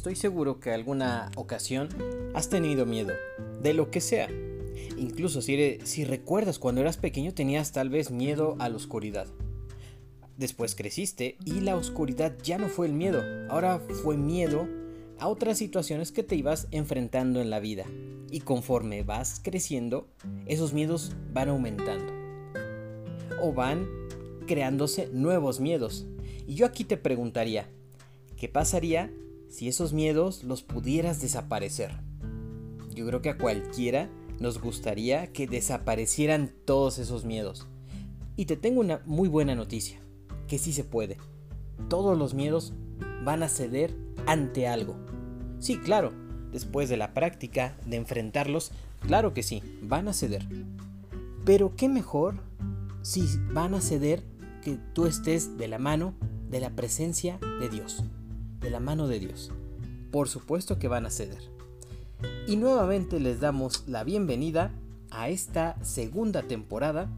estoy seguro que alguna ocasión has tenido miedo, de lo que sea. Incluso si, si recuerdas cuando eras pequeño tenías tal vez miedo a la oscuridad. Después creciste y la oscuridad ya no fue el miedo, ahora fue miedo a otras situaciones que te ibas enfrentando en la vida. Y conforme vas creciendo, esos miedos van aumentando. O van creándose nuevos miedos. Y yo aquí te preguntaría, ¿qué pasaría si esos miedos los pudieras desaparecer? Yo creo que a cualquiera nos gustaría que desaparecieran todos esos miedos. Y te tengo una muy buena noticia, que sí se puede. Todos los miedos van a ceder ante algo. Sí, claro, después de la práctica, de enfrentarlos, claro que sí, van a ceder. Pero qué mejor si van a ceder que tú estés de la mano de la presencia de Dios, de la mano de Dios. Por supuesto que van a ceder. Y nuevamente les damos la bienvenida a esta segunda temporada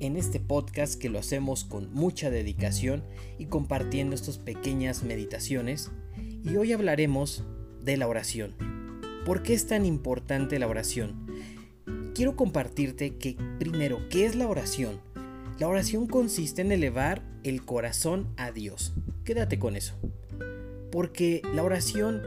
en este podcast que lo hacemos con mucha dedicación y compartiendo estas pequeñas meditaciones. Y hoy hablaremos de la oración. ¿Por qué es tan importante la oración? Quiero compartirte que primero, ¿qué es la oración? La oración consiste en elevar el corazón a Dios. Quédate con eso. Porque la oración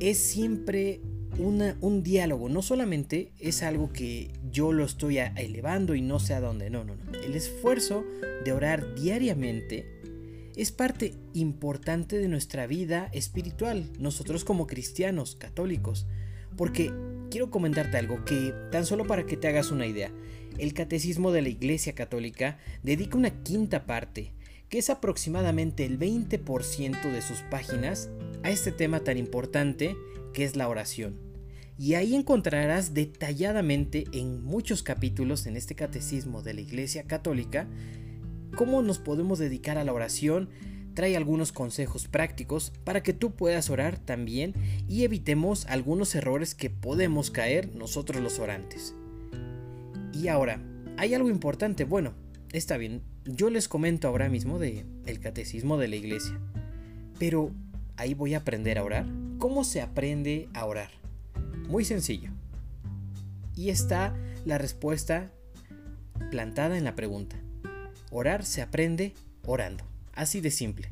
es siempre un diálogo, no solamente es algo que yo lo estoy elevando y no sé a dónde, no, no, no. El esfuerzo de orar diariamente es parte importante de nuestra vida espiritual, nosotros como cristianos católicos, porque quiero comentarte algo que tan solo para que te hagas una idea, el catecismo de la Iglesia Católica dedica una quinta parte, que es aproximadamente el 20% de sus páginas, a este tema tan importante que es la oración. Y ahí encontrarás detalladamente en muchos capítulos en este catecismo de la Iglesia Católica cómo nos podemos dedicar a la oración, trae algunos consejos prácticos para que tú puedas orar también y evitemos algunos errores que podemos caer nosotros los orantes. Y ahora, hay algo importante, bueno, está bien, yo les comento ahora mismo de el catecismo de la iglesia. Pero ahí voy a aprender a orar. ¿Cómo se aprende a orar? Muy sencillo. Y está la respuesta plantada en la pregunta. Orar se aprende orando. Así de simple.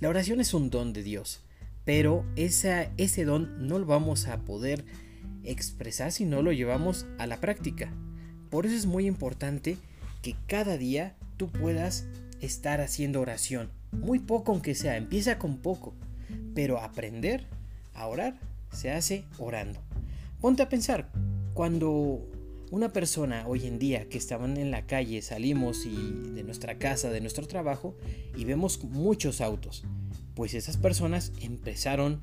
La oración es un don de Dios, pero ese don no lo vamos a poder expresar si no lo llevamos a la práctica. Por eso es muy importante que cada día tú puedas estar haciendo oración. Muy poco aunque sea, empieza con poco. Pero aprender a orar se hace orando. Ponte a pensar, cuando una persona hoy en día que estaban en la calle, salimos y de nuestra casa, de nuestro trabajo y vemos muchos autos, pues esas personas empezaron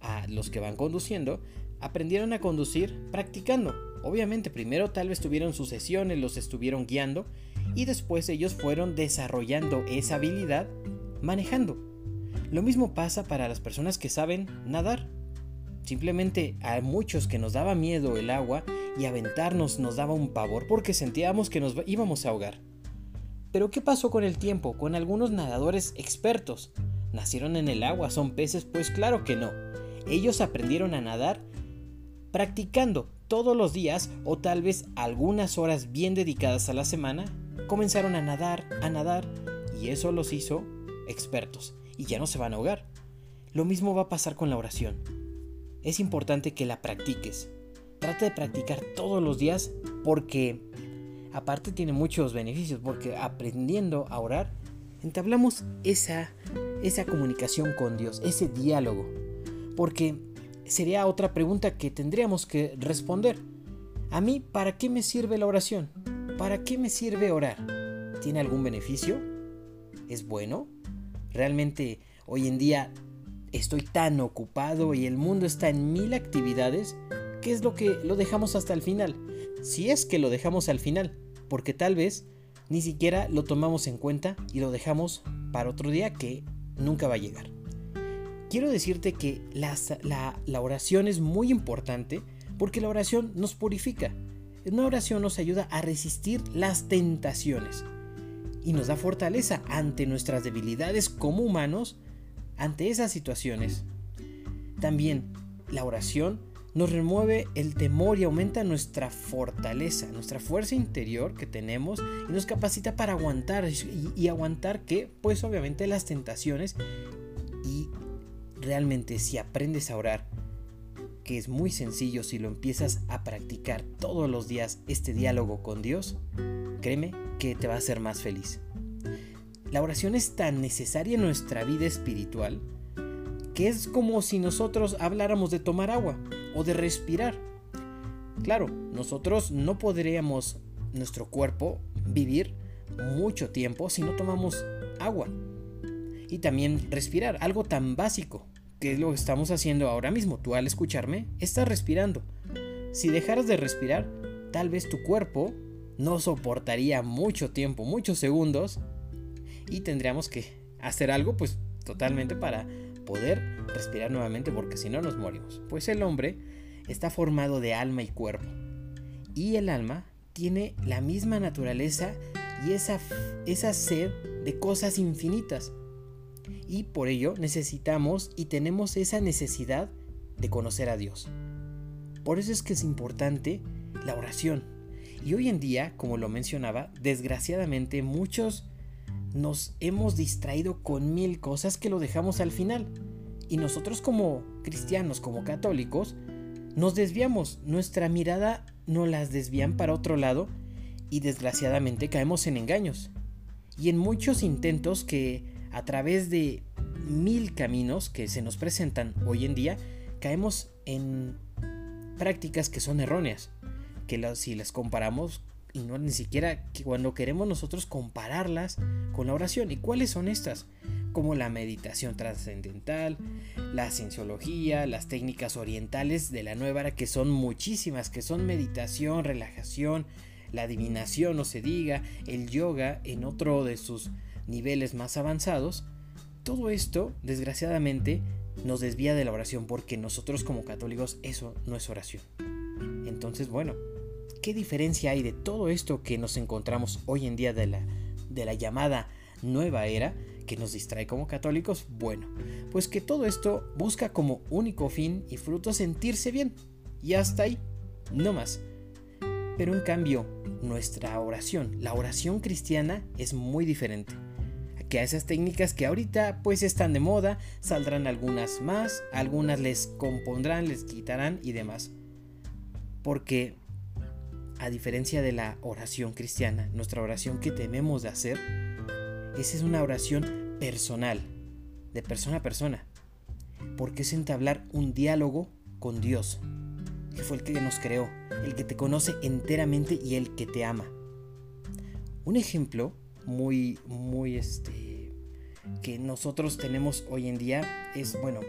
a los que van conduciendo, aprendieron a conducir practicando. Obviamente primero tal vez tuvieron sus sesiones, los estuvieron guiando y después ellos fueron desarrollando esa habilidad manejando. Lo mismo pasa para las personas que saben nadar. Simplemente a muchos que nos daba miedo el agua y aventarnos nos daba un pavor porque sentíamos que nos íbamos a ahogar. Pero ¿qué pasó con el tiempo, con algunos nadadores expertos? ¿Nacieron en el agua? ¿Son peces? Pues claro que no. Ellos aprendieron a nadar practicando todos los días o tal vez algunas horas bien dedicadas a la semana. Comenzaron a nadar, a nadar y eso los hizo expertos y ya no se van a ahogar. Lo mismo va a pasar con la oración es importante que la practiques. Trata de practicar todos los días porque aparte tiene muchos beneficios porque aprendiendo a orar entablamos esa esa comunicación con Dios, ese diálogo. Porque sería otra pregunta que tendríamos que responder. A mí, ¿para qué me sirve la oración? ¿Para qué me sirve orar? ¿Tiene algún beneficio? ¿Es bueno? ¿Realmente hoy en día estoy tan ocupado y el mundo está en mil actividades, ¿qué es lo que lo dejamos hasta el final? Si es que lo dejamos al final, porque tal vez ni siquiera lo tomamos en cuenta y lo dejamos para otro día que nunca va a llegar. Quiero decirte que la, oración es muy importante porque la oración nos purifica. Una oración nos ayuda a resistir las tentaciones y nos da fortaleza ante nuestras debilidades como humanos ante esas situaciones. También la oración nos remueve el temor y aumenta nuestra fortaleza, nuestra fuerza interior que tenemos y nos capacita para aguantar y, aguantar que pues obviamente las tentaciones y realmente si aprendes a orar, que es muy sencillo si lo empiezas a practicar todos los días este diálogo con Dios, créeme que te va a hacer más feliz. La oración es tan necesaria en nuestra vida espiritual que es como si nosotros habláramos de tomar agua o de respirar. Claro, nosotros no podríamos nuestro cuerpo vivir mucho tiempo si no tomamos agua. Y también respirar, algo tan básico, que es lo que estamos haciendo ahora mismo. Tú al escucharme, estás respirando. Si dejaras de respirar, tal vez tu cuerpo no soportaría mucho tiempo, muchos segundos, y tendríamos que hacer algo pues totalmente para poder respirar nuevamente porque si no nos morimos. Pues el hombre está formado de alma y cuerpo. Y el alma tiene la misma naturaleza y esa, esa sed de cosas infinitas. Y por ello necesitamos y tenemos esa necesidad de conocer a Dios. Por eso es que es importante la oración. Y hoy en día, como lo mencionaba, desgraciadamente muchos nos hemos distraído con mil cosas que lo dejamos al final. Y nosotros como cristianos, como católicos, nos desviamos, nuestra mirada no las desvían para otro lado y desgraciadamente caemos en engaños. Y en muchos intentos que a través de mil caminos que se nos presentan hoy en día, caemos en prácticas que son erróneas, que si las comparamos y no ni siquiera cuando queremos nosotros compararlas con la oración. ¿Y cuáles son estas? Como la meditación trascendental, la cienciología, las técnicas orientales de la nueva era, que son muchísimas, que son meditación, relajación, la adivinación, no se diga, el yoga en otro de sus niveles más avanzados. Todo esto, desgraciadamente, nos desvía de la oración porque nosotros como católicos eso no es oración. Entonces, bueno, ¿Qué diferencia hay de todo esto que nos encontramos hoy en día de la, de la llamada nueva era que nos distrae como católicos? Bueno, pues que todo esto busca como único fin y fruto sentirse bien. Y hasta ahí, no más. Pero en cambio, nuestra oración, la oración cristiana, es muy diferente. Que a esas técnicas que ahorita pues están de moda, saldrán algunas más, algunas les compondrán, les quitarán y demás. Porque a diferencia de la oración cristiana, nuestra oración que tememos de hacer, esa es una oración personal, de persona a persona, porque es entablar un diálogo con Dios, que fue el que nos creó, el que te conoce enteramente y el que te ama. Un ejemplo muy, muy este, que nosotros tenemos hoy en día es, bueno,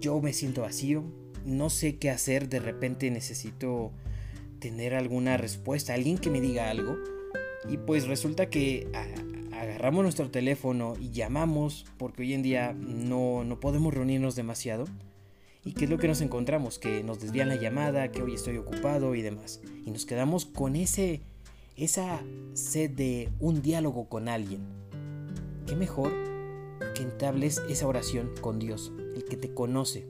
yo me siento vacío, no sé qué hacer, de repente necesito tener alguna respuesta, alguien que me diga algo. Y pues resulta que agarramos nuestro teléfono y llamamos, porque hoy en día no, no podemos reunirnos demasiado. ¿Y qué es lo que nos encontramos? Que nos desvían la llamada, que hoy estoy ocupado y demás. Y nos quedamos con ese, esa sed de un diálogo con alguien. ¿Qué mejor que entables esa oración con Dios, el que te conoce,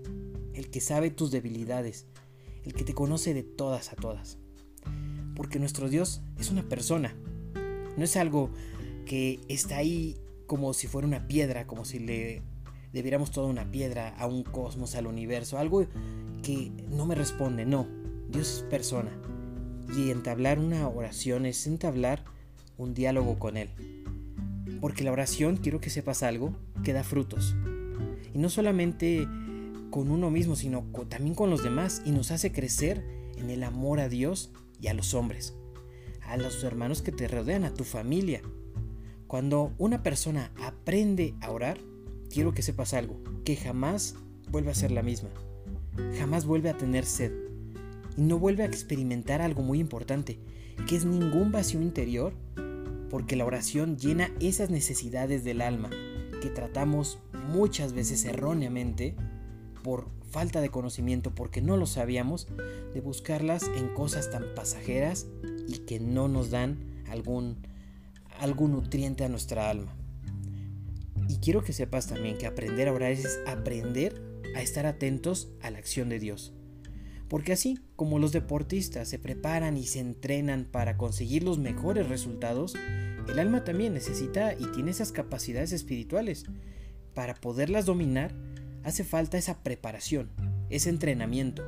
el que sabe tus debilidades, el que te conoce de todas a todas. Porque nuestro Dios es una persona, no es algo que está ahí como si fuera una piedra, como si le debiéramos toda una piedra a un cosmos, al universo, algo que no me responde, no, Dios es persona. Y entablar una oración es entablar un diálogo con Él. Porque la oración, quiero que sepas algo, que da frutos. Y no solamente con uno mismo, sino también con los demás y nos hace crecer en el amor a Dios y a los hombres, a los hermanos que te rodean, a tu familia. Cuando una persona aprende a orar, quiero que sepas algo, que jamás vuelve a ser la misma, jamás vuelve a tener sed y no vuelve a experimentar algo muy importante, que es ningún vacío interior, porque la oración llena esas necesidades del alma que tratamos muchas veces erróneamente por falta de conocimiento, porque no lo sabíamos, de buscarlas en cosas tan pasajeras y que no nos dan algún, algún nutriente a nuestra alma. Y quiero que sepas también que aprender a orar es aprender a estar atentos a la acción de Dios. Porque así como los deportistas se preparan y se entrenan para conseguir los mejores resultados, el alma también necesita y tiene esas capacidades espirituales. Para poderlas dominar hace falta esa preparación, ese entrenamiento.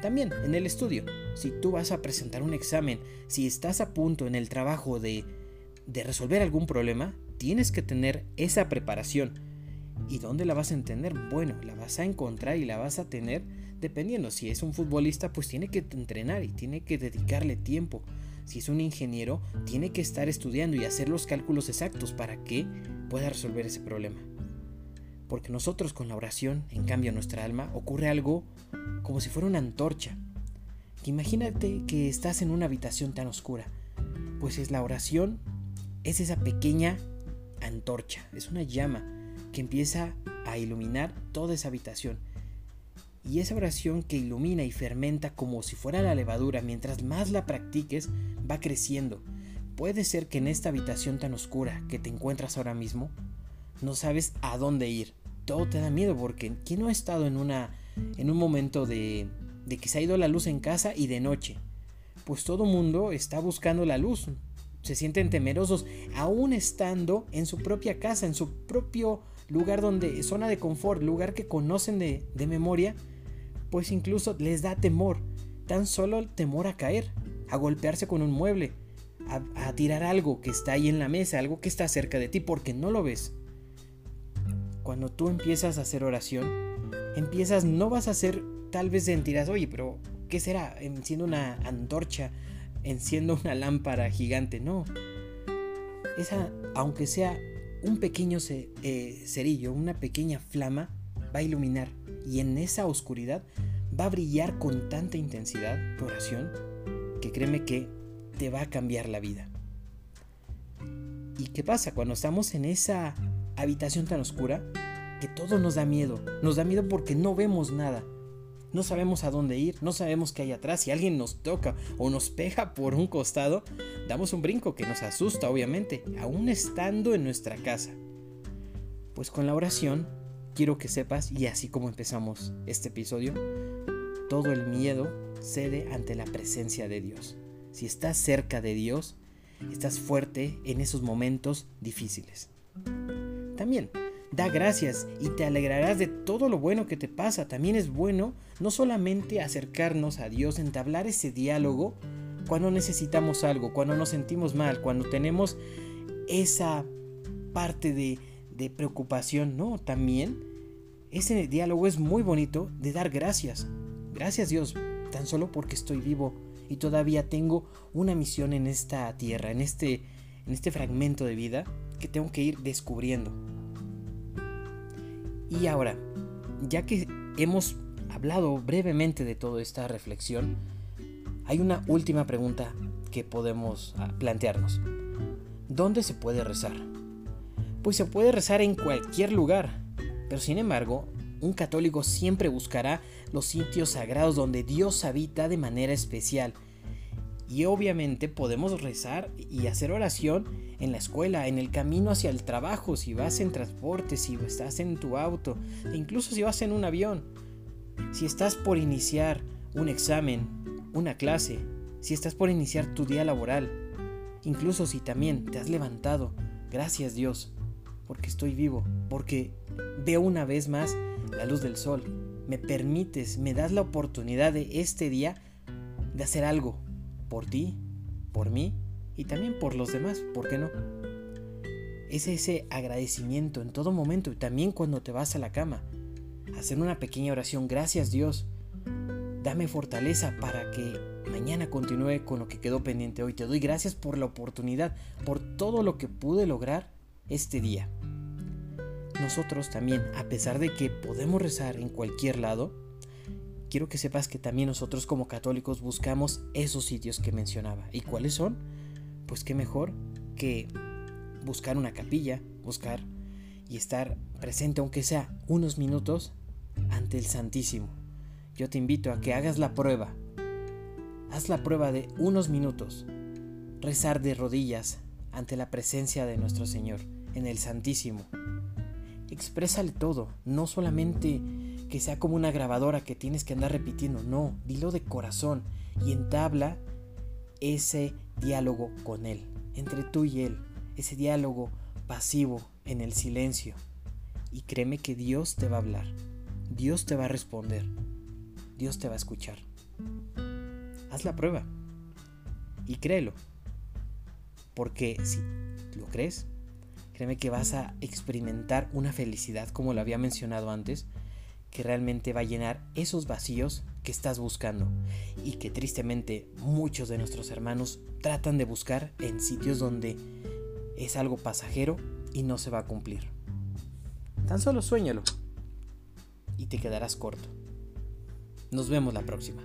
También en el estudio, si tú vas a presentar un examen, si estás a punto en el trabajo de, de resolver algún problema, tienes que tener esa preparación. ¿Y dónde la vas a entender? Bueno, la vas a encontrar y la vas a tener dependiendo. Si es un futbolista, pues tiene que entrenar y tiene que dedicarle tiempo. Si es un ingeniero, tiene que estar estudiando y hacer los cálculos exactos para que pueda resolver ese problema. Porque nosotros con la oración, en cambio, nuestra alma ocurre algo como si fuera una antorcha. imagínate que estás en una habitación tan oscura. Pues es la oración, es esa pequeña antorcha, es una llama que empieza a iluminar toda esa habitación. Y esa oración que ilumina y fermenta como si fuera la levadura, mientras más la practiques, va creciendo. Puede ser que en esta habitación tan oscura que te encuentras ahora mismo, no sabes a dónde ir. Todo te da miedo porque ¿quién no ha estado en una en un momento de, de que se ha ido la luz en casa y de noche? Pues todo mundo está buscando la luz. Se sienten temerosos aún estando en su propia casa, en su propio lugar donde zona de confort, lugar que conocen de, de memoria, pues incluso les da temor, tan solo el temor a caer, a golpearse con un mueble, a, tirar algo que está ahí en la mesa, algo que está cerca de ti porque no lo ves cuando tú empiezas a hacer oración, empiezas, no vas a hacer tal vez sentirás, oye, pero ¿qué será? Enciendo una antorcha, enciendo una lámpara gigante, no. Esa, aunque sea un pequeño eh, cerillo, una pequeña flama, va a iluminar y en esa oscuridad va a brillar con tanta intensidad tu oración que créeme que te va a cambiar la vida. ¿Y qué pasa cuando estamos en esa habitación tan oscura que todo nos da miedo. Nos da miedo porque no vemos nada. No sabemos a dónde ir, no sabemos qué hay atrás. Si alguien nos toca o nos pega por un costado, damos un brinco que nos asusta, obviamente, aún estando en nuestra casa. Pues con la oración, quiero que sepas, y así como empezamos este episodio, todo el miedo cede ante la presencia de Dios. Si estás cerca de Dios, estás fuerte en esos momentos difíciles. También, da gracias y te alegrarás de todo lo bueno que te pasa. También es bueno no solamente acercarnos a Dios, entablar ese diálogo cuando necesitamos algo, cuando nos sentimos mal, cuando tenemos esa parte de, de preocupación, no, también ese diálogo es muy bonito de dar gracias. Gracias Dios, tan solo porque estoy vivo y todavía tengo una misión en esta tierra, en este, en este fragmento de vida que tengo que ir descubriendo. Y ahora, ya que hemos hablado brevemente de toda esta reflexión, hay una última pregunta que podemos ah, plantearnos. ¿Dónde se puede rezar? Pues se puede rezar en cualquier lugar, pero sin embargo, un católico siempre buscará los sitios sagrados donde Dios habita de manera especial y obviamente podemos rezar y hacer oración en la escuela, en el camino hacia el trabajo, si vas en transporte, si estás en tu auto, e incluso si vas en un avión. Si estás por iniciar un examen, una clase, si estás por iniciar tu día laboral, incluso si también te has levantado, gracias Dios, porque estoy vivo, porque veo una vez más la luz del sol. Me permites, me das la oportunidad de este día de hacer algo, por ti, por mí y también por los demás, ¿por qué no? Es ese agradecimiento en todo momento y también cuando te vas a la cama. Hacer una pequeña oración, gracias Dios. Dame fortaleza para que mañana continúe con lo que quedó pendiente hoy. Te doy gracias por la oportunidad, por todo lo que pude lograr este día. Nosotros también, a pesar de que podemos rezar en cualquier lado, quiero que sepas que también nosotros como católicos buscamos esos sitios que mencionaba. ¿Y cuáles son? Pues qué mejor que buscar una capilla, buscar y estar presente aunque sea unos minutos ante el Santísimo. Yo te invito a que hagas la prueba. Haz la prueba de unos minutos. Rezar de rodillas ante la presencia de nuestro Señor en el Santísimo. Exprésale todo, no solamente que sea como una grabadora que tienes que andar repitiendo. No, dilo de corazón y entabla ese diálogo con Él, entre tú y Él, ese diálogo pasivo en el silencio. Y créeme que Dios te va a hablar, Dios te va a responder, Dios te va a escuchar. Haz la prueba y créelo, porque si lo crees, créeme que vas a experimentar una felicidad, como lo había mencionado antes, que realmente va a llenar esos vacíos que estás buscando y que tristemente muchos de nuestros hermanos tratan de buscar en sitios donde es algo pasajero y no se va a cumplir. Tan solo sueñalo y te quedarás corto. Nos vemos la próxima.